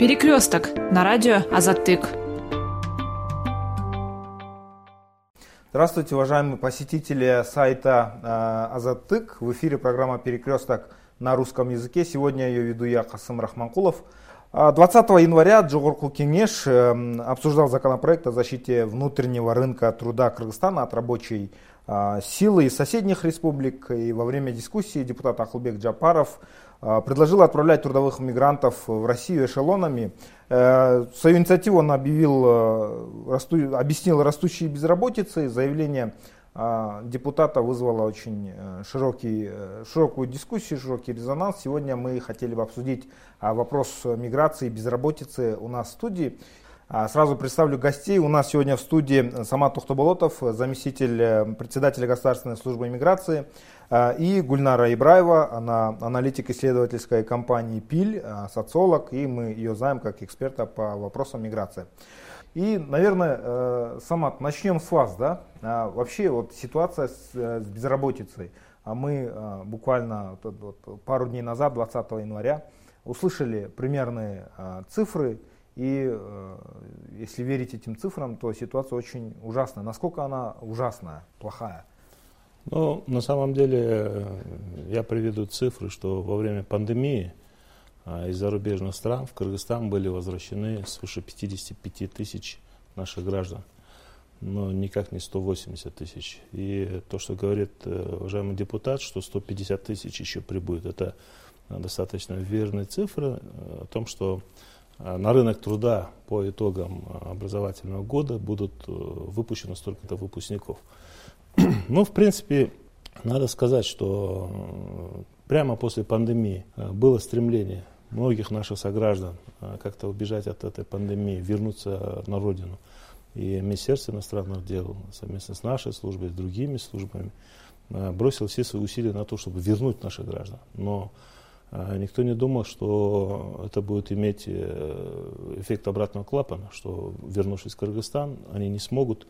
Перекресток на радио Азатык. Здравствуйте, уважаемые посетители сайта э, Азатык. В эфире программа «Перекресток» на русском языке. Сегодня ее веду я, Касым Рахманкулов. 20 а, января Джогорку Кенеш э, обсуждал законопроект о защите внутреннего рынка труда Кыргызстана от рабочей силы из соседних республик. И во время дискуссии депутат Ахлбек Джапаров а, предложил отправлять трудовых мигрантов в Россию эшелонами. Э, свою инициативу он объявил, э, объяснил растущей безработицей. Заявление а, депутата вызвало очень э, широкий, широкую дискуссию, широкий резонанс. Сегодня мы хотели бы обсудить вопрос миграции и безработицы у нас в студии. А, сразу представлю гостей. У нас сегодня в студии Самат Тухтоболотов, заместитель председателя Государственной службы иммиграции, и Гульнара Ибраева, она аналитик исследовательской компании ПИЛь, социолог, и мы ее знаем как эксперта по вопросам миграции. И, наверное, э, Самат, начнем с вас. Да? А, вообще вот ситуация с, э, безработицей. А мы буквально пару дней назад, 20 января, услышали примерные цифры. И э, если верить этим цифрам, то ситуация очень ужасная. Насколько она ужасная, плохая? Ну, на самом деле, э, я приведу цифры, что во время пандемии а, из зарубежных стран в Кыргызстан были возвращены свыше 55 тысяч наших граждан, но никак не 180 тысяч. И то, что говорит э, уважаемый депутат, что 150 тысяч еще прибудет, это достаточно верные цифры о том, что на рынок труда по итогам образовательного года будут выпущено столько-то выпускников. Ну, в принципе, надо сказать, что э, прямо после пандемии э, было стремление многих наших сограждан э, как-то убежать от этой пандемии, вернуться на родину. И Министерство иностранных дел совместно с нашей службой, с другими службами бросило все свои усилия на то, чтобы вернуть наших граждан. Но никто не думал, что это будет иметь эффект обратного клапана, что вернувшись в Кыргызстан, они не смогут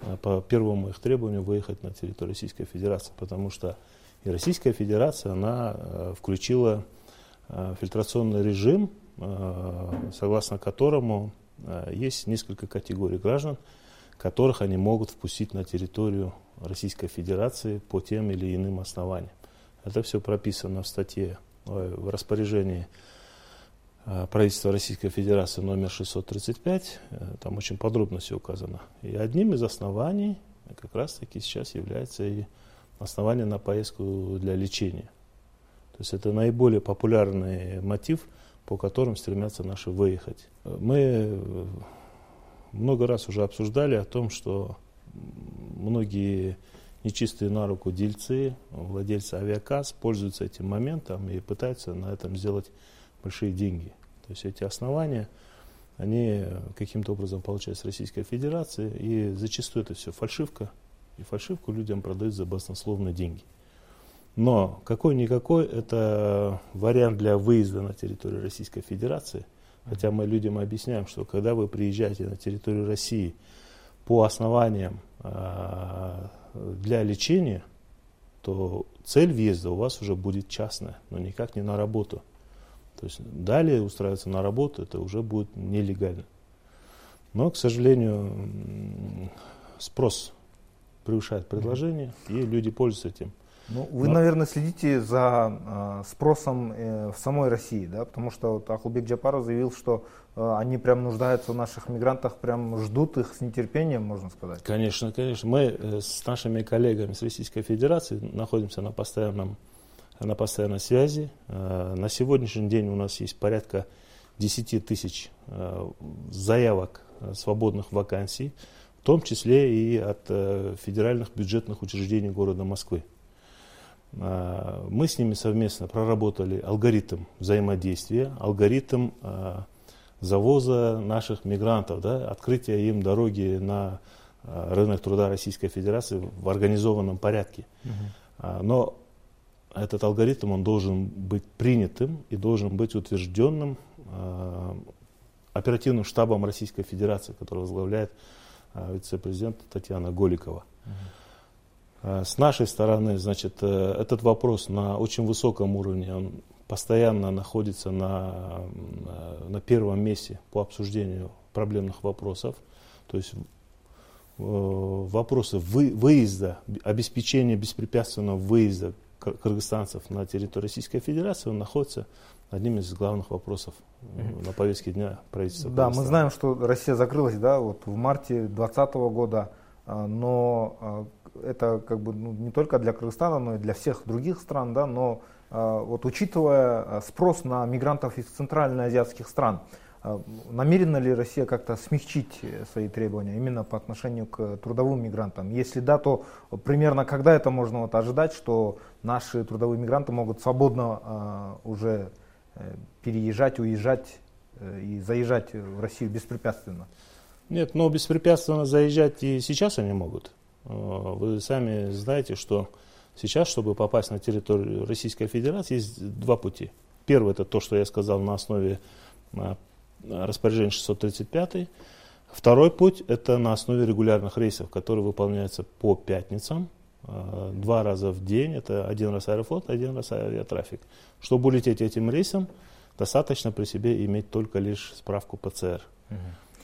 Э, по первому их требованию выехать на территорию Российской Федерации, потому что и Российская Федерация, она э, включила э, фильтрационный режим, согласно которому есть несколько категорий граждан, которых они могут впустить на территорию Российской Федерации по тем или иным основаниям. Это все прописано в статье, в распоряжении Э, правительства Российской Федерации номер 635, э, там очень подробно все указано. И одним из оснований как раз таки сейчас является и основание на поездку для лечения. То есть это наиболее популярный мотив, по которым стремятся наши выехать. Мы э, много раз уже обсуждали о том, что многие нечистые на руку дельцы, владельцы авиакас пользуются этим моментом и пытаются на этом сделать большие деньги. То есть эти основания, они каким-то образом получаются с Российской Федерации, и зачастую это все фальшивка, и фальшивку людям продают за баснословные деньги. Но какой-никакой это вариант для выезда на территорию Российской Федерации. Хотя мы людям объясняем, что когда вы приезжаете на территорию России по основаниям э, для лечения, то цель въезда у вас уже будет частная, но никак не на работу. То есть далее устраиваться на работу, это уже будет нелегально. Но, к сожалению, спрос превышает предложение, и люди пользуются этим. Ну, вы, Но... наверное, следите за э, спросом э, в самой России, да, потому что вот Ахулбек Джапаров заявил, что э, они прям нуждаются в наших мигрантах, прям ждут их с нетерпением, можно сказать. Конечно, конечно. Мы э, с нашими коллегами с Российской Федерации находимся на постоянном на постоянной связи. Э, на сегодняшний день у нас есть порядка 10 тысяч э, заявок свободных вакансий, в том числе и от федеральных бюджетных учреждений города Москвы. Мы с ними совместно проработали алгоритм взаимодействия, алгоритм завоза наших мигрантов, да, открытия им дороги на рынок труда Российской Федерации в организованном порядке. Угу. Но этот алгоритм он должен быть принятым и должен быть утвержденным оперативным штабом Российской Федерации, который возглавляет вице-президент Татьяна Голикова. Угу. С нашей стороны, значит, этот вопрос на очень высоком уровне он постоянно находится на, на первом месте по обсуждению проблемных вопросов. То есть вопросы выезда, обеспечения беспрепятственного выезда кыргызстанцев на территорию Российской Федерации, он находится одним из главных вопросов на повестке дня правительства. Да, мы знаем, что Россия закрылась да, вот в марте 2020 года, но это как бы ну, не только для Кыргызстана, но и для всех других стран, да, но а, вот учитывая спрос на мигрантов из центральноазиатских стран, намерена ли Россия как-то смягчить свои требования именно по отношению к трудовым мигрантам? Если да, то примерно когда это можно вот ожидать, что наши трудовые мигранты могут свободно уже Э, переезжать, уезжать э, и заезжать в Россию беспрепятственно? Нет, но беспрепятственно заезжать и сейчас они могут. Э, вы сами знаете, что сейчас, чтобы попасть на территорию Российской Федерации, есть два пути. Первый это то, что я сказал на основе распоряжения 635. Второй путь это на основе регулярных рейсов, которые выполняются по пятницам Э, два раза в день, это один раз аэрофлот, один раз авиатрафик. Чтобы улететь этим рейсом, достаточно при себе иметь только лишь справку ПЦР. Угу.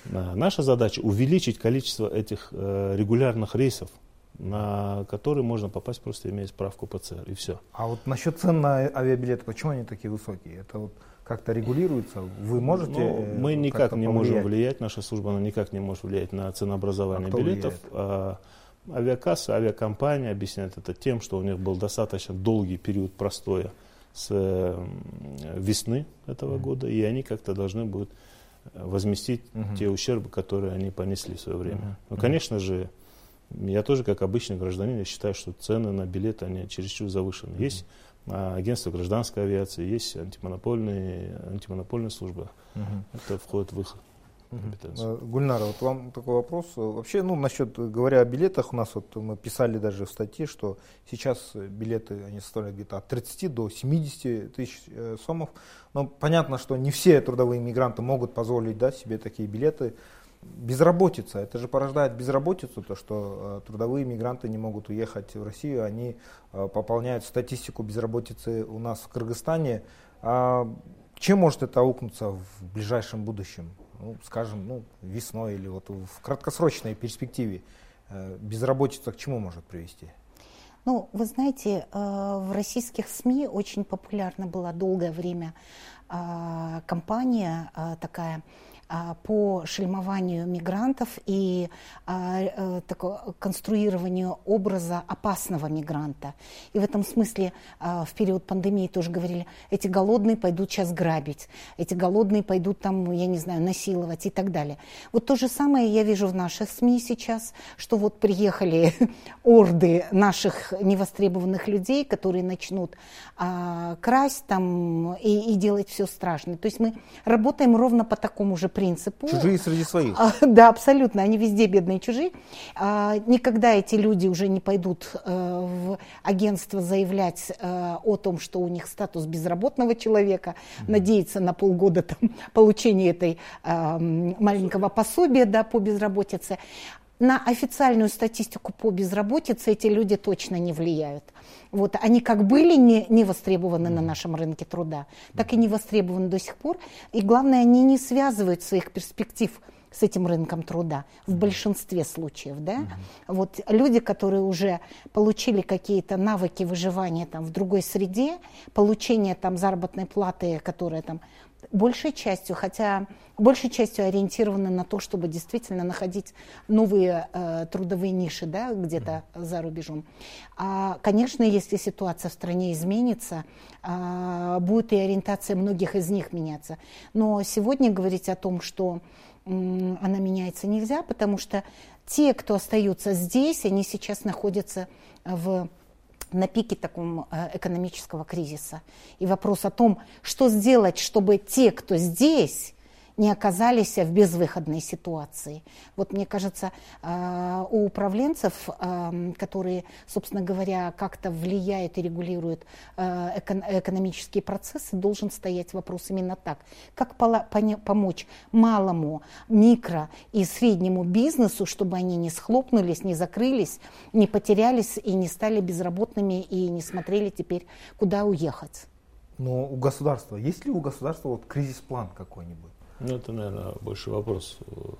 Наша задача увеличить количество этих э, регулярных рейсов, на которые можно попасть, просто имея справку ПЦР, и все. А вот насчет цен на авиабилеты, почему они такие высокие? Это вот как-то регулируется? Вы можете? Ну, мы никак не повлиять? можем влиять, наша служба она никак не может влиять на ценообразование а билетов. А, Авиакасса, авиакомпания объясняет это тем, что у них был достаточно долгий период простоя с весны этого mm-hmm. года, и они как-то должны будут возместить mm-hmm. те ущербы, которые они понесли в свое время. Mm-hmm. Ну, конечно же, я тоже, как обычный гражданин, я считаю, что цены на билеты, они чересчур завышены. Mm-hmm. Есть а, агентство гражданской авиации, есть антимонопольные, антимонопольная служба. Mm-hmm. Это входит в их компетенцию. Э, Гульнара, вот вам такой вопрос. Вообще, ну, насчет, говоря о билетах, у нас вот мы писали даже в статье, что сейчас билеты, они составляют где-то от 30 до 70 тысяч э, сомов. Но понятно, что не все трудовые мигранты могут позволить да, себе такие билеты. Безработица, это же порождает безработицу, то что э, трудовые мигранты не могут уехать в Россию, они э, пополняют статистику безработицы у нас в Кыргызстане. А чем может это аукнуться в ближайшем будущем? Ну, скажем, ну, весной или вот в краткосрочной перспективе э, безработица к чему может привести? Ну, вы знаете, э, в российских СМИ очень популярна была долгое время э, компания такая а, по шельмованию мигрантов и а, э, конструированию образа опасного мигранта. И в этом смысле а, в период пандемии тоже говорили, эти голодные пойдут сейчас грабить, эти голодные пойдут там, я не знаю, насиловать и так далее. Вот то же самое я вижу в наших СМИ сейчас, что вот приехали орды наших невостребованных людей, которые начнут красть там и, и делать все страшное. То есть мы работаем ровно по такому же принципу принципу. Чужие среди своих. А, да, абсолютно. Они везде бедные чужие. А, никогда эти люди уже не пойдут э, в агентство заявлять э, о том, что у них статус безработного человека, mm-hmm. надеяться на полгода там, получения этой э, маленького пособия да, по безработице. На официальную статистику по безработице эти люди точно не влияют. Вот, они как были не, не востребованы на нашем рынке труда, так и не востребованы до сих пор. И главное, они не связывают своих перспектив с этим рынком труда в большинстве случаев. Да? Mm-hmm. Вот люди, которые уже получили какие-то навыки выживания там, в другой среде, получение там, заработной платы, которая там большей частью, хотя большей частью ориентированы на то, чтобы действительно находить новые э, трудовые ниши да, где-то mm-hmm. за рубежом. А, конечно, если ситуация в стране изменится, а, будет и ориентация многих из них меняться. Но сегодня говорить о том, что м, она меняется нельзя, потому что те, кто остаются здесь, они сейчас находятся в на пике таком э, экономического кризиса. И вопрос о том, что сделать, чтобы те, кто здесь, не оказались в безвыходной ситуации. Вот мне кажется, а, у управленцев, а, которые, собственно говоря, как-то влияют и регулируют а, экономические процессы, должен стоять вопрос именно так. Как помочь малому, микро и среднему бизнесу, чтобы они не схлопнулись, не закрылись, не потерялись и не стали безработными и не смотрели теперь, куда уехать. Но у государства, есть ли у государства вот кризис-план какой-нибудь? Ну, это, наверное, больше вопрос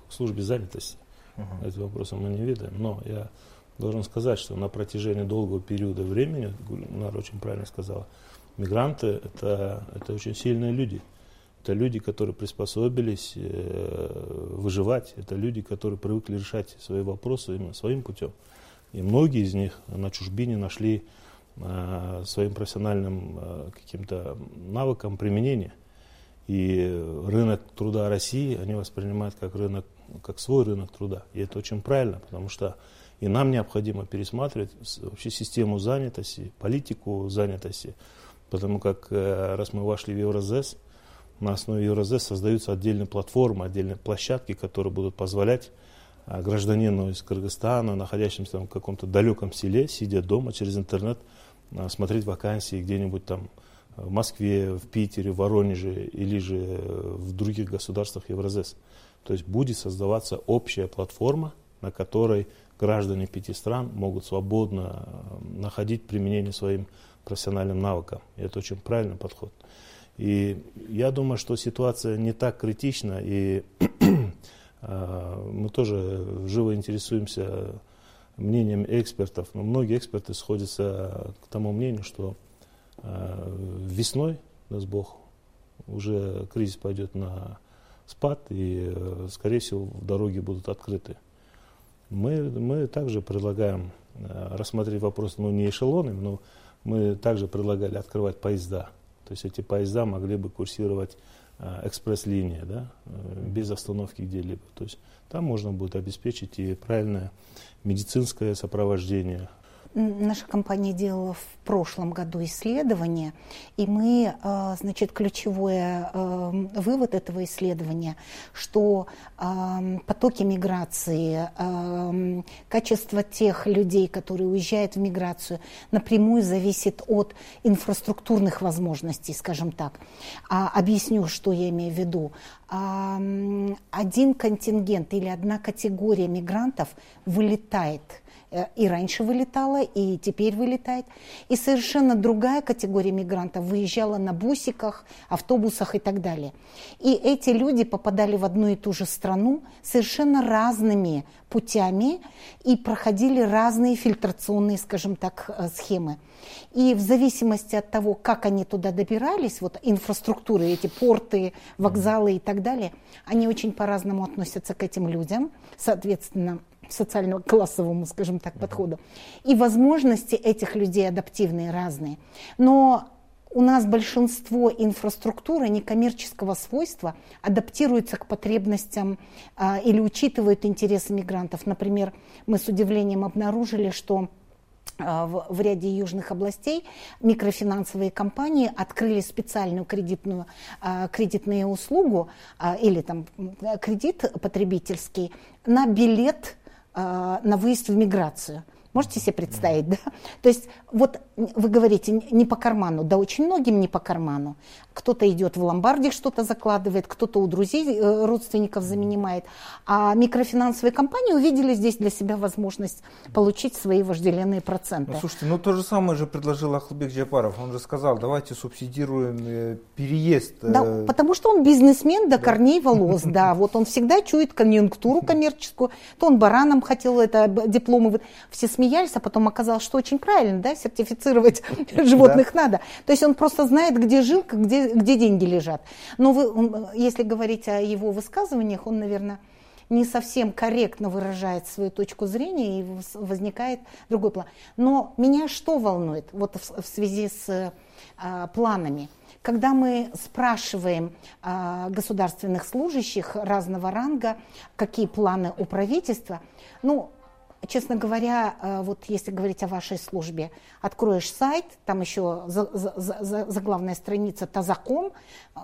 к службе занятости. Uh-huh. Этим вопросом мы не видим. Но я должен сказать, что на протяжении долгого периода времени, Нара очень правильно сказала, мигранты это, это очень сильные люди. Это люди, которые приспособились э, выживать. Это люди, которые привыкли решать свои вопросы именно своим путем. И многие из них на чужбине нашли э, своим профессиональным э, каким-то навыкам применения. И рынок труда России они воспринимают как рынок, как свой рынок труда. И это очень правильно, потому что и нам необходимо пересматривать вообще систему занятости, политику занятости, потому как э, раз мы вошли в Евразес, на основе Евразес создаются отдельные платформы, отдельные площадки, которые будут позволять а, гражданину из Кыргызстана, находящемуся там в каком-то далеком селе, сидя дома через интернет, а, смотреть вакансии где-нибудь там в Москве, в Питере, в Воронеже или же в других государствах Евразес. То есть будет создаваться общая платформа, на которой граждане пяти стран могут свободно находить применение своим профессиональным навыкам. И это очень правильный подход. И я думаю, что ситуация не так критична, и а, мы тоже живо интересуемся мнением экспертов, но многие эксперты сходятся к тому мнению, что весной, даст Бог, уже кризис пойдет на спад, и, скорее всего, дороги будут открыты. Мы, мы также предлагаем а, рассмотреть вопрос, ну, не эшелонами, но мы также предлагали открывать поезда – то есть эти поезда могли бы курсировать э, экспресс-линия, да, э, без остановки где-либо. То есть там можно будет обеспечить и правильное медицинское сопровождение Наша компания делала в прошлом году исследование, и мы, э, значит, ключевой э, вывод этого исследования, что э, потоки миграции, качество тех людей, которые уезжают в миграцию, напрямую зависит от инфраструктурных возможностей, скажем так. А, объясню, что я имею в виду. Один контингент или одна категория мигрантов вылетает – и раньше вылетала, и теперь вылетает. И совершенно другая категория мигрантов выезжала на бусиках, автобусах и так далее. И эти люди попадали в одну и ту же страну совершенно разными путями и проходили разные фильтрационные, скажем так, э, схемы. И в зависимости от того, как они туда добирались, вот инфраструктуры, эти порты, вокзалы и так далее, они очень по-разному относятся к этим людям. Соответственно, социально-классовому, скажем так, подходу. И возможности этих людей адаптивные разные. Но у нас большинство инфраструктуры некоммерческого свойства адаптируется к потребностям а, или учитывают интересы мигрантов. Например, мы с удивлением обнаружили, что а, в, в ряде южных областей микрофинансовые компании открыли специальную кредитную, а, кредитную услугу а, или там кредит потребительский на билет на выезд в миграцию. Можете себе представить, да? То есть вот вы говорите, не по карману, да очень многим не по карману. Кто-то идет в ломбарде, что-то закладывает, кто-то у друзей, э, родственников занимает. А микрофинансовые компании увидели здесь для себя возможность получить свои вожделенные проценты. Ну, слушайте, ну то же самое же предложил Ахлбек Джапаров. Он же сказал, давайте субсидируем э, переезд. Да, э, потому что он бизнесмен до корней волос, да. Вот он всегда чует конъюнктуру коммерческую. То он бараном хотел это дипломы. Все смеялись, а потом оказалось, что очень правильно, да, сертифицировать животных надо. То есть он просто знает, где жилка, где где, деньги лежат. Но вы, если говорить о его высказываниях, он, наверное, не совсем корректно выражает свою точку зрения и возникает другой план. Но меня что волнует вот в, в связи с а, планами? Когда мы спрашиваем а, государственных служащих разного ранга, какие планы у правительства, ну, честно говоря, э, вот если говорить о вашей службе, откроешь сайт, там еще заглавная страница Тазаком,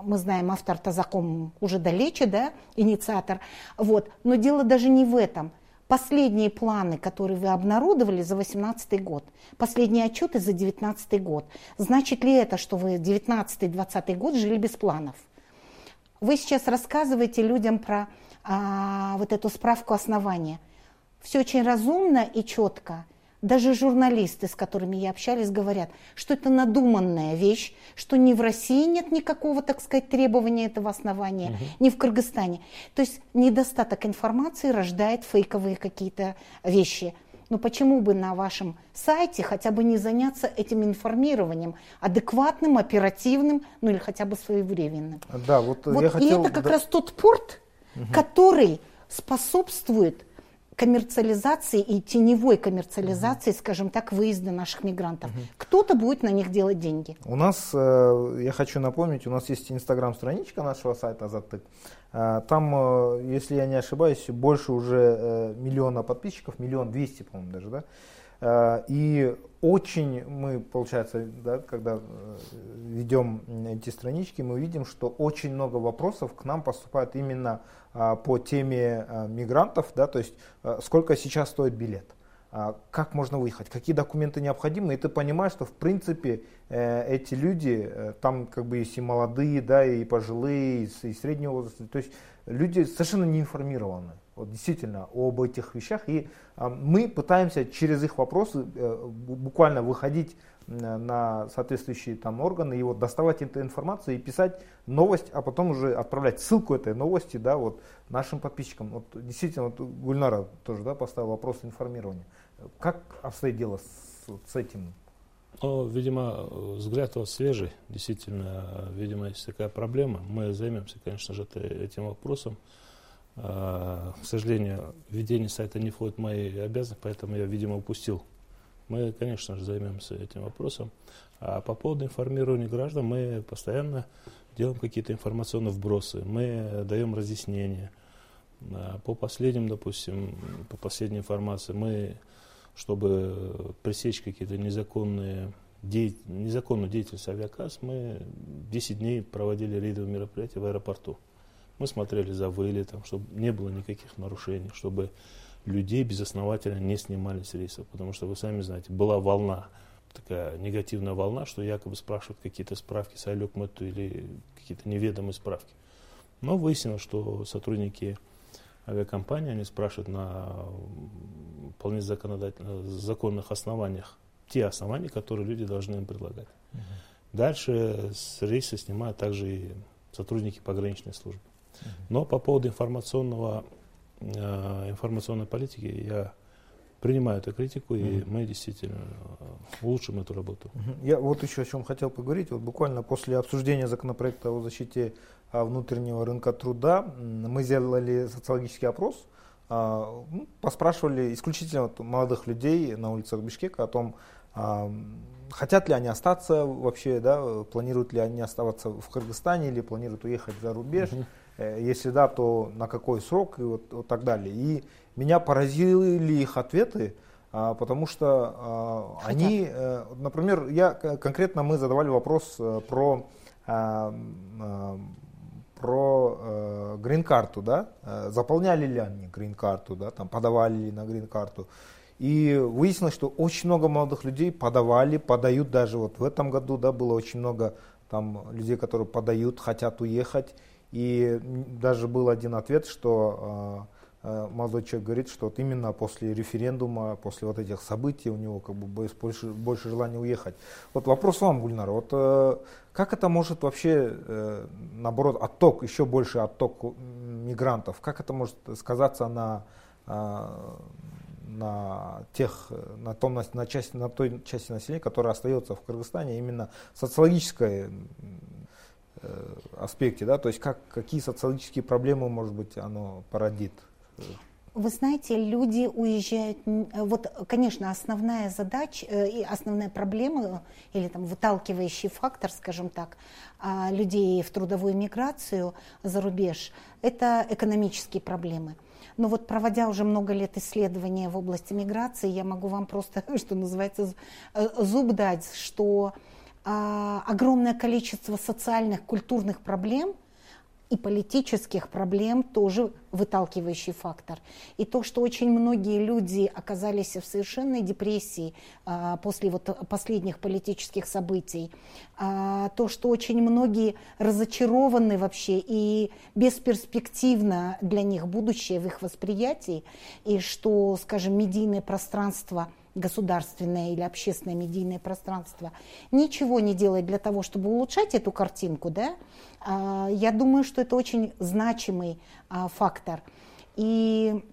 мы знаем, автор Тазаком уже далече, да, инициатор, вот, но дело даже не в этом. Последние планы, которые вы обнародовали за 2018 год, последние отчеты за 2019 год, значит ли это, что вы 2019-2020 год жили без планов? Вы сейчас рассказываете людям про а, вот эту справку основания – все очень разумно и четко. даже журналисты, с которыми я общалась, говорят, что это надуманная вещь, что ни в России нет никакого, так сказать, требования этого основания, угу. ни в Кыргызстане. То есть недостаток информации рождает фейковые какие-то вещи. Но почему бы на вашем сайте хотя бы не заняться этим информированием, адекватным, оперативным, ну или хотя бы своевременным? Да, вот, вот я хотел... И это как да... раз тот порт, угу. который способствует коммерциализации и теневой коммерциализации, угу. скажем так, выезда наших мигрантов. Угу. Кто-то будет на них делать деньги. У нас, э, я хочу напомнить, у нас есть инстаграм-страничка нашего сайта Азаттык. Э, там, э, если я не ошибаюсь, больше уже миллиона подписчиков, миллион двести, по-моему, даже, да? И очень мы, получается, да, когда ведем эти странички, мы видим, что очень много вопросов к нам поступает именно по теме а, мигрантов, да, то есть а, сколько сейчас стоит билет, как можно выехать, какие документы необходимы, и ты понимаешь, что в принципе э, эти люди, э, там как бы есть и молодые, да, и пожилые, и среднего возраста, то есть люди совершенно не информированы вот, действительно об этих вещах, и мы пытаемся через их вопросы э, буквально выходить на соответствующие там органы и вот доставать эту информацию и писать новость, а потом уже отправлять ссылку этой новости, да, вот нашим подписчикам. Вот действительно, вот Гульнара тоже, да, поставил вопрос информирования. Как обстоит дело с, с этим? Ну, видимо, взгляд у вас свежий. Действительно, видимо, есть такая проблема. Мы займемся, конечно же, этим вопросом. А, к сожалению, ведение сайта не входит в мои обязанности, поэтому я, видимо, упустил мы, конечно же, займемся этим вопросом. А по поводу информирования граждан мы постоянно делаем какие-то информационные вбросы, мы даем разъяснения. А по последним, допустим, по последней информации, мы, чтобы пресечь какие-то незаконные деятель, незаконную деятельность авиакасс, мы 10 дней проводили рейдовые мероприятия в аэропорту. Мы смотрели за вылетом, чтобы не было никаких нарушений, чтобы людей безосновательно не снимали с рейсов, потому что вы сами знаете, была волна, такая негативная волна, что якобы спрашивают какие-то справки с Алюкмэту или какие-то неведомые справки. Но выяснилось, что сотрудники авиакомпании, они спрашивают на вполне законных основаниях те основания, которые люди должны им предлагать. Угу. Дальше с рейса снимают также и сотрудники пограничной службы. Угу. Но по поводу информационного информационной политики я принимаю эту критику, и mm-hmm. мы действительно э, улучшим эту работу. Я вот еще о чем хотел поговорить. Вот буквально после обсуждения законопроекта о защите а, внутреннего рынка труда мы сделали социологический опрос, а, ну, поспрашивали исключительно вот молодых людей на улицах Бишкека о том, а, хотят ли они остаться вообще, да, планируют ли они оставаться в Кыргызстане или планируют уехать за рубеж. Mm-hmm. Э, если да, то на какой срок и вот, вот так далее. И меня поразили их ответы, а, потому что а, они, э, например, я конкретно мы задавали вопрос э, про про грин-карту, да, заполняли ли они грин-карту, да, там подавали ли на грин-карту. И выяснилось, что очень много молодых людей подавали, подают даже вот в этом году, да, было очень много там людей, которые подают, хотят уехать. И даже был один ответ, что э, молодой человек говорит, что вот именно после референдума, после вот этих событий у него как бы больше, больше желания уехать. Вот вопрос вам, Гульнар, вот э, как это может вообще, э, наоборот, отток, еще больше отток мигрантов, как это может сказаться на, на тех, на, том, на, на, части, на той части населения, которая остается в Кыргызстане, именно социологической Э, аспекте, да, то есть как, какие социологические проблемы, может быть, оно породит? Вы знаете, люди уезжают, вот, конечно, основная задача э, и основная проблема или там выталкивающий фактор, скажем так, а, людей в трудовую миграцию за рубеж, это экономические проблемы. Но вот проводя уже много лет исследования в области миграции, я могу вам просто, что называется, э, зуб дать, что огромное количество социальных, культурных проблем и политических проблем тоже выталкивающий фактор. И то, что очень многие люди оказались в совершенной депрессии а, после вот последних политических событий, а, то, что очень многие разочарованы вообще и бесперспективно для них будущее в их восприятии, и что, скажем, медийное пространство – государственное или общественное медийное пространство ничего не делает для того, чтобы улучшать эту картинку, да, а, я думаю, что это очень значимый а, фактор. И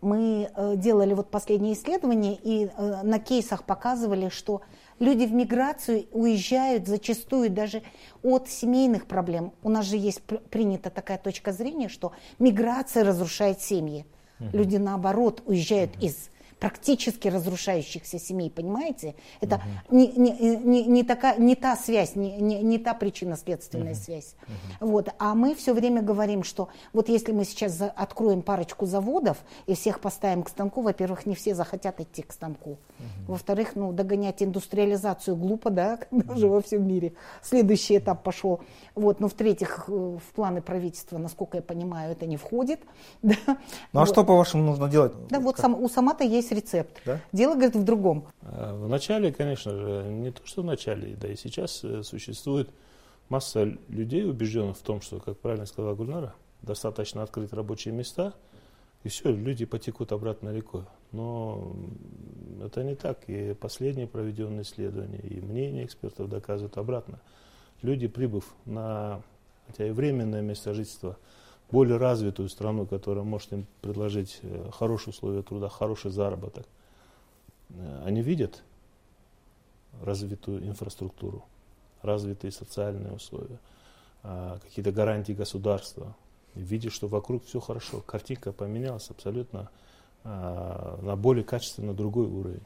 мы э, делали вот последние исследования и э, на кейсах показывали, что люди в миграцию уезжают зачастую даже от семейных проблем. У нас же есть принята такая точка зрения, что миграция разрушает семьи. Люди наоборот уезжают из практически разрушающихся семей, понимаете? Это угу. не, не, не, не, такая, не та связь, не, не, не та причинно-следственная угу. связь. Угу. Вот. А мы все время говорим, что вот если мы сейчас за, откроем парочку заводов и всех поставим к станку, во-первых, не все захотят идти к станку. Угу. Во-вторых, ну, догонять индустриализацию глупо, да, когда уже во всем мире. Следующий этап пошел. Вот. Но в-третьих, э, в планы правительства, насколько я понимаю, это не входит. Да. Ну а вот. что, по-вашему, нужно делать? Да, вот сам, у Самата есть рецепт. Да? Дело, говорит, в другом. А, в начале, конечно же, не то, что в начале, да и сейчас э, существует масса людей, убежденных в том, что, как правильно сказала Гульнара, достаточно открыть рабочие места, и все, люди потекут обратно рекой. Но это не так. И последние проведенные исследования, и мнения экспертов доказывают обратно. Люди, прибыв на, хотя и временное место жительства, более развитую страну, которая может им предложить э, хорошие условия труда, хороший заработок, э, они видят развитую инфраструктуру, развитые социальные условия, а, какие-то гарантии государства, видят, что вокруг все хорошо. Картинка поменялась абсолютно на более качественно другой уровень.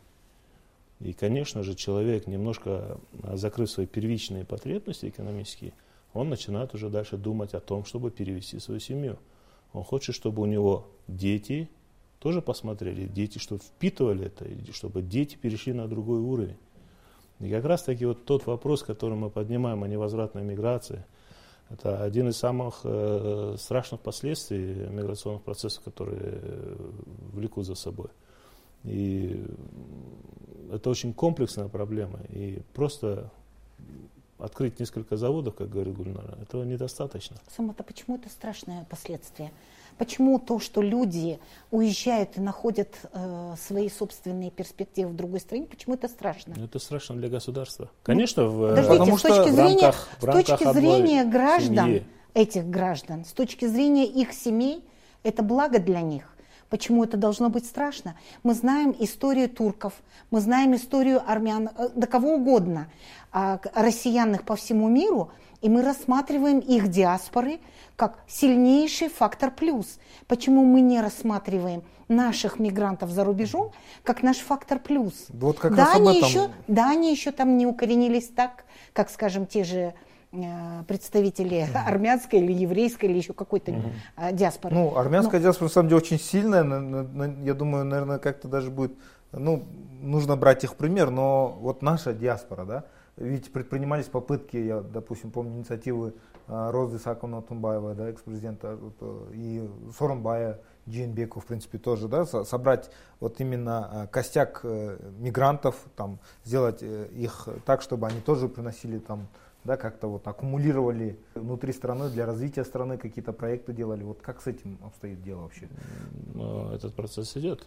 И, конечно же, человек, немножко закрыв свои первичные потребности экономические, он начинает уже дальше думать о том, чтобы перевести свою семью. Он хочет, чтобы у него дети тоже посмотрели, дети, чтобы впитывали это, чтобы дети перешли на другой уровень. И как раз таки вот тот вопрос, который мы поднимаем о невозвратной миграции, это один из самых э, страшных последствий миграционных процессов, которые влекут за собой. И это очень комплексная проблема. И просто открыть несколько заводов, как говорит Гульнара, этого недостаточно. Самата, почему это страшное последствие? Почему то, что люди уезжают и находят э, свои собственные перспективы в другой стране, почему это страшно? Ну, это страшно для государства. Конечно, ну, в, подождите, потому с точки что зрения, в рамках, в рамках с точки зрения граждан, семьи. этих граждан, с точки зрения их семей, это благо для них. Почему это должно быть страшно? Мы знаем историю турков, мы знаем историю армян, э, да кого угодно, а, россиянных по всему миру, и мы рассматриваем их диаспоры как сильнейший фактор плюс. Почему мы не рассматриваем наших мигрантов за рубежом как наш фактор плюс? Вот как да, раз они этом... еще, да, они еще там не укоренились так, как, скажем, те же представители mm-hmm. армянской или еврейской или еще какой-то mm-hmm. диаспоры. Ну, армянская Но... диаспора на самом деле очень сильная. Я думаю, наверное, как-то даже будет, ну, нужно брать их пример, но вот наша диаспора, да, ведь предпринимались попытки, я, допустим, помню инициативы э, Розы Саковна Тумбаева, да, экс-президента, и Соромбая, Джинбеку, в принципе, тоже, да, собрать вот именно костяк мигрантов, там, сделать их так, чтобы они тоже приносили там да, как-то вот аккумулировали внутри страны для развития страны, какие-то проекты делали. Вот как с этим обстоит дело вообще? Ну, этот процесс идет.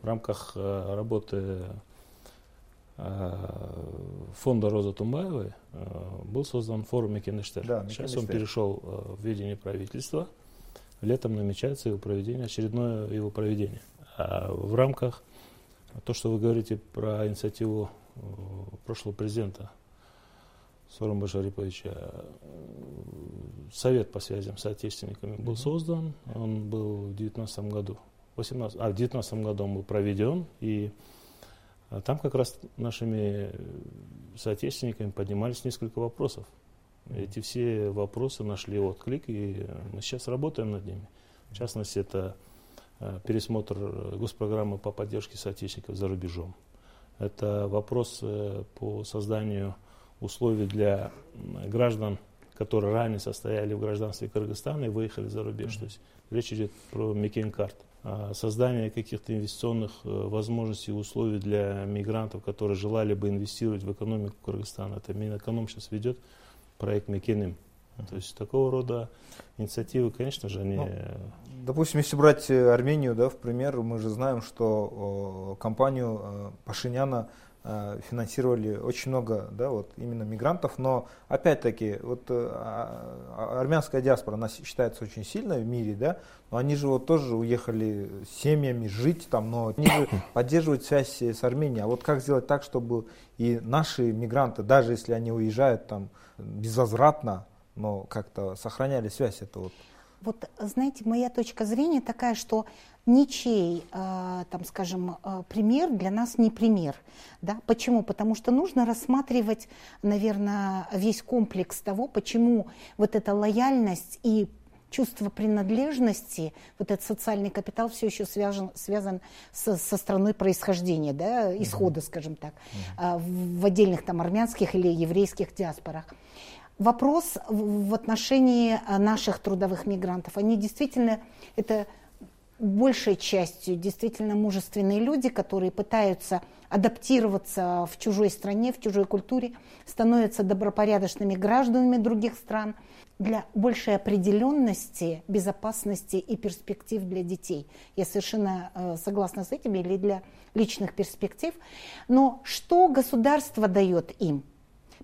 В рамках э, работы э, фонда Роза Тумбаевой э, был создан форум Мекенештер. Да, Сейчас он перешел в ведение правительства. Летом намечается его проведение, очередное его проведение. А в рамках то, что вы говорите про инициативу прошлого президента Сором Шариповича э, совет по связям с отечественниками был создан. Он был в 2019 году. 18, а, в 2019 году он был проведен. И э, там как раз нашими соотечественниками поднимались несколько вопросов. Эти все вопросы нашли отклик, и мы сейчас работаем над ними. В частности, это э, пересмотр госпрограммы по поддержке соотечественников за рубежом. Это вопрос по созданию условий для граждан, которые ранее состояли в гражданстве Кыргызстана и выехали за рубеж. То есть речь идет про Мекенкарт. А создание каких-то инвестиционных э, возможностей и условий для мигрантов, которые желали бы инвестировать в экономику Кыргызстана. Это Минэконом сейчас ведет проект Мекеним. То есть такого рода инициативы, конечно же, они... Ну, допустим, если брать Армению, да, в пример, мы же знаем, что компанию Пашиняна Э, финансировали очень много, да, вот именно мигрантов, но опять-таки вот э, а, а, армянская диаспора, она считается очень сильной в мире, да, но они же вот тоже уехали с семьями жить там, но они же поддерживают связь с Арменией. А вот как сделать так, чтобы и наши мигранты, даже если они уезжают там безвозвратно, но как-то сохраняли связь, это вот вот, знаете, моя точка зрения такая, что ничей, э, там, скажем, э, пример для нас не пример. Да? Почему? Потому что нужно рассматривать, наверное, весь комплекс того, почему вот эта лояльность и чувство принадлежности, вот этот социальный капитал все еще связан, связан со, со страной происхождения, да, исхода, скажем так, э, в отдельных там армянских или еврейских диаспорах вопрос в отношении наших трудовых мигрантов. Они действительно, это большей частью действительно мужественные люди, которые пытаются адаптироваться в чужой стране, в чужой культуре, становятся добропорядочными гражданами других стран для большей определенности, безопасности и перспектив для детей. Я совершенно э, согласна с этим, или для личных перспектив. Но что государство дает им?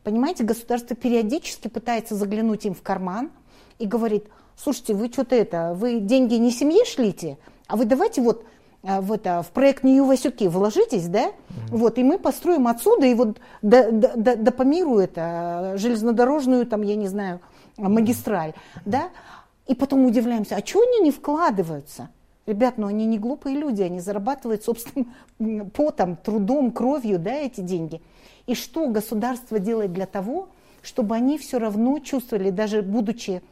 Понимаете, государство периодически пытается заглянуть им в карман и говорит, слушайте, вы что-то это, вы деньги не семье шлите, а вы давайте вот э, в, это, в проект Нью Васюки вложитесь, да, mm-hmm. вот, и мы построим отсюда, и вот до, до, до, до по миру это, железнодорожную, там, я не знаю, магистраль, mm-hmm. да, и потом удивляемся, а чего они не вкладываются? Ребят, ну они не глупые люди, они зарабатывают собственным потом, трудом, кровью, да, эти деньги. И что государство делает для того, чтобы они все равно чувствовали, даже будучи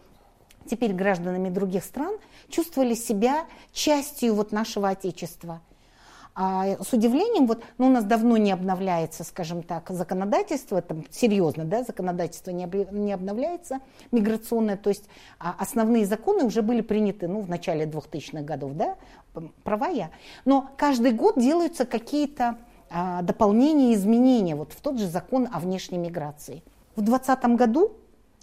теперь гражданами других стран, чувствовали себя частью вот нашего Отечества. А с удивлением, вот, ну, у нас давно не обновляется, скажем так, законодательство, там, серьезно, да, законодательство не, не обновляется, миграционное, то есть а, основные законы уже были приняты, ну, в начале 2000-х годов, да, права я, но каждый год делаются какие-то а, дополнения изменения вот в тот же закон о внешней миграции. В 2020 году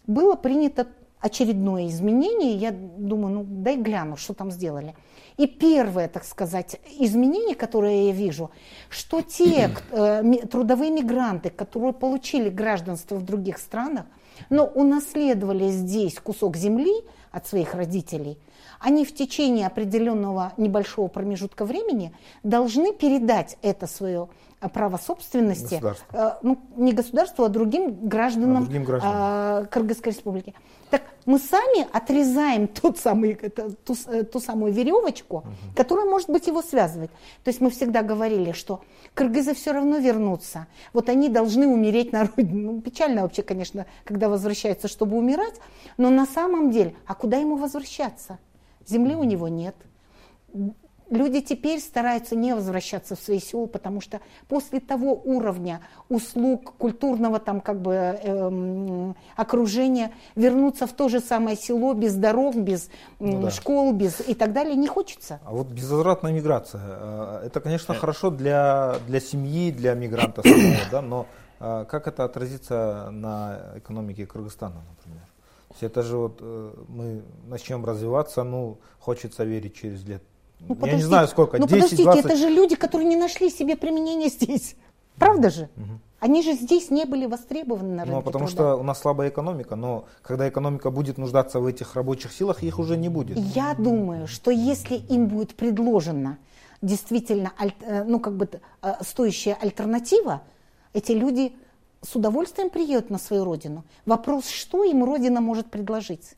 было принято очередное изменение, я думаю, ну дай гляну, что там сделали. И первое, так сказать, изменение, которое я вижу, что те э, трудовые мигранты, которые получили гражданство в других странах, но унаследовали здесь кусок земли от своих родителей, они в течение определенного небольшого промежутка времени должны передать это свое э, право собственности, э, ну, не государству, а другим гражданам, а другим гражданам. Э, Кыргызской республики. Так мы сами отрезаем тот самый, ту, ту самую веревочку, угу. которая может быть его связывать. То есть мы всегда говорили, что кыргызы все равно вернутся. Вот они должны умереть на родине. Ну, печально вообще, конечно, когда возвращаются, чтобы умирать. Но на самом деле, а куда ему возвращаться? Земли у него нет. Люди теперь стараются не возвращаться в свои села, потому что после того уровня услуг, культурного там как бы эм, окружения, вернуться в то же самое село без дорог, без ну, да. школ, без и так далее не хочется. А вот безвозвратная миграция, э, это, конечно, хорошо для, для семьи, для мигранта самого, да, но э, как это отразится на экономике Кыргызстана, например? Это же вот э, мы начнем развиваться, ну, хочется верить через лет. Ну, Я не знаю сколько, ну, 10, подождите, 20... это же люди, которые не нашли себе применения здесь. Правда же? Угу. Они же здесь не были востребованы на рынке Ну, потому труда. что у нас слабая экономика, но когда экономика будет нуждаться в этих рабочих силах, их уже не будет. Я думаю, что если им будет предложена действительно э, ну, как бы, э, стоящая альтернатива, эти люди с удовольствием приедут на свою родину. Вопрос, что им родина может предложить.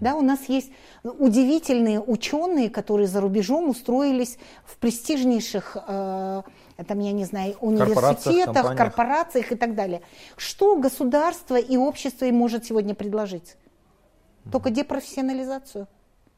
Да, у нас есть удивительные ученые, которые за рубежом устроились в престижнейших, э, там, я не знаю, университетах, корпорациях, корпорациях и так далее. Что государство и общество им может сегодня предложить? Только депрофессионализацию.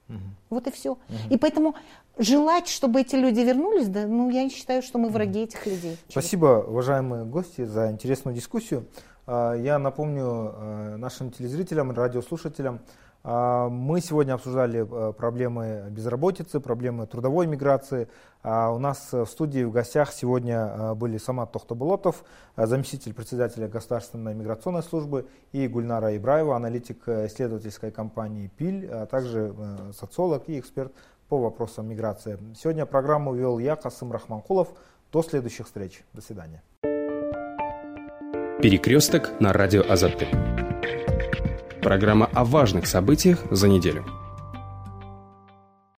Угу. Вот и все. Угу. И поэтому желать, чтобы эти люди вернулись, да, ну, я считаю, что мы враги этих людей. Спасибо, уважаемые гости, за интересную дискуссию. А, я напомню э, нашим телезрителям, радиослушателям, мы сегодня обсуждали э, проблемы безработицы, проблемы трудовой миграции. А, у нас в студии в гостях сегодня э, были Самат Тохтобулотов, заместитель председателя Государственной миграционной службы, и Гульнара Ибраева, аналитик исследовательской компании ПИЛь, а также социолог и эксперт по вопросам миграции. Сегодня программу вел я, Касым Рахманкулов. До следующих встреч. До свидания. Перекресток на радио Азаты. Программа о важных событиях за неделю.